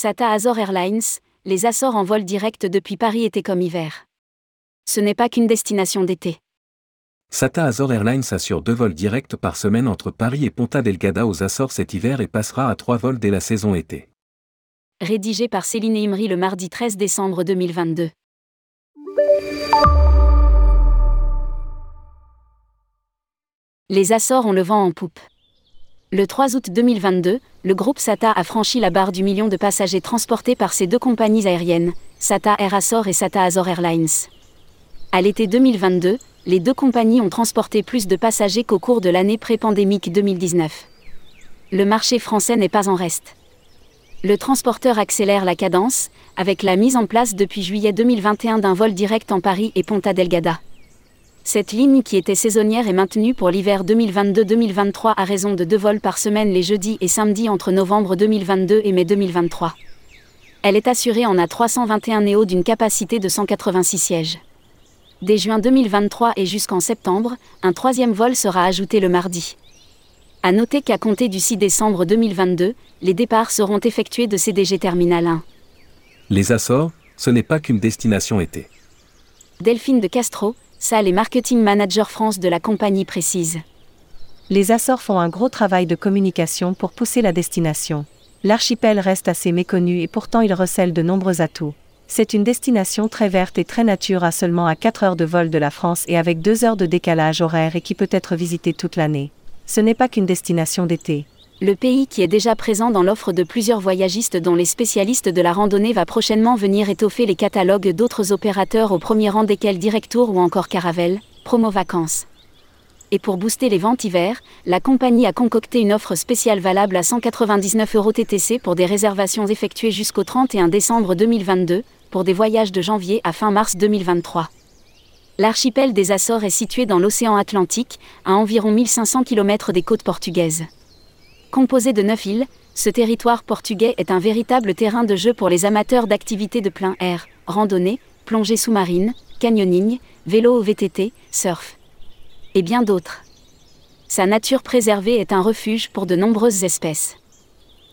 SATA Azor Airlines, les Açores en vol direct depuis Paris été comme hiver. Ce n'est pas qu'une destination d'été. SATA Azor Airlines assure deux vols directs par semaine entre Paris et Ponta Delgada aux Açores cet hiver et passera à trois vols dès la saison été. Rédigé par Céline Imri le mardi 13 décembre 2022. Les Açores ont le vent en poupe. Le 3 août 2022, le groupe SATA a franchi la barre du million de passagers transportés par ces deux compagnies aériennes, SATA Air Açores et SATA Azor Airlines. À l'été 2022, les deux compagnies ont transporté plus de passagers qu'au cours de l'année pré-pandémique 2019. Le marché français n'est pas en reste. Le transporteur accélère la cadence, avec la mise en place depuis juillet 2021 d'un vol direct en Paris et Ponta Delgada. Cette ligne qui était saisonnière est maintenue pour l'hiver 2022-2023 à raison de deux vols par semaine les jeudis et samedis entre novembre 2022 et mai 2023. Elle est assurée en A321 Néo d'une capacité de 186 sièges. Dès juin 2023 et jusqu'en septembre, un troisième vol sera ajouté le mardi. À noter qu'à compter du 6 décembre 2022, les départs seront effectués de CDG Terminal 1. Les Açores, ce n'est pas qu'une destination été. Delphine de Castro, salle et marketing manager France de la compagnie précise. Les Açores font un gros travail de communication pour pousser la destination. L'archipel reste assez méconnu et pourtant il recèle de nombreux atouts. C'est une destination très verte et très nature à seulement à 4 heures de vol de la France et avec 2 heures de décalage horaire et qui peut être visitée toute l'année. Ce n'est pas qu'une destination d'été. Le pays qui est déjà présent dans l'offre de plusieurs voyagistes dont les spécialistes de la randonnée va prochainement venir étoffer les catalogues d'autres opérateurs au premier rang desquels Directour ou encore Caravelle, Promo Vacances. Et pour booster les ventes hiver, la compagnie a concocté une offre spéciale valable à 199 euros TTC pour des réservations effectuées jusqu'au 31 décembre 2022, pour des voyages de janvier à fin mars 2023. L'archipel des Açores est situé dans l'océan Atlantique, à environ 1500 km des côtes portugaises. Composé de neuf îles, ce territoire portugais est un véritable terrain de jeu pour les amateurs d'activités de plein air, randonnée, plongée sous-marine, canyoning, vélo au VTT, surf. Et bien d'autres. Sa nature préservée est un refuge pour de nombreuses espèces.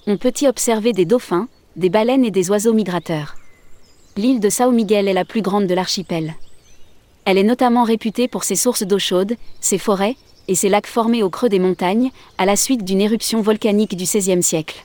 On peut y observer des dauphins, des baleines et des oiseaux migrateurs. L'île de São Miguel est la plus grande de l'archipel. Elle est notamment réputée pour ses sources d'eau chaude, ses forêts, et ses lacs formés au creux des montagnes, à la suite d'une éruption volcanique du XVIe siècle.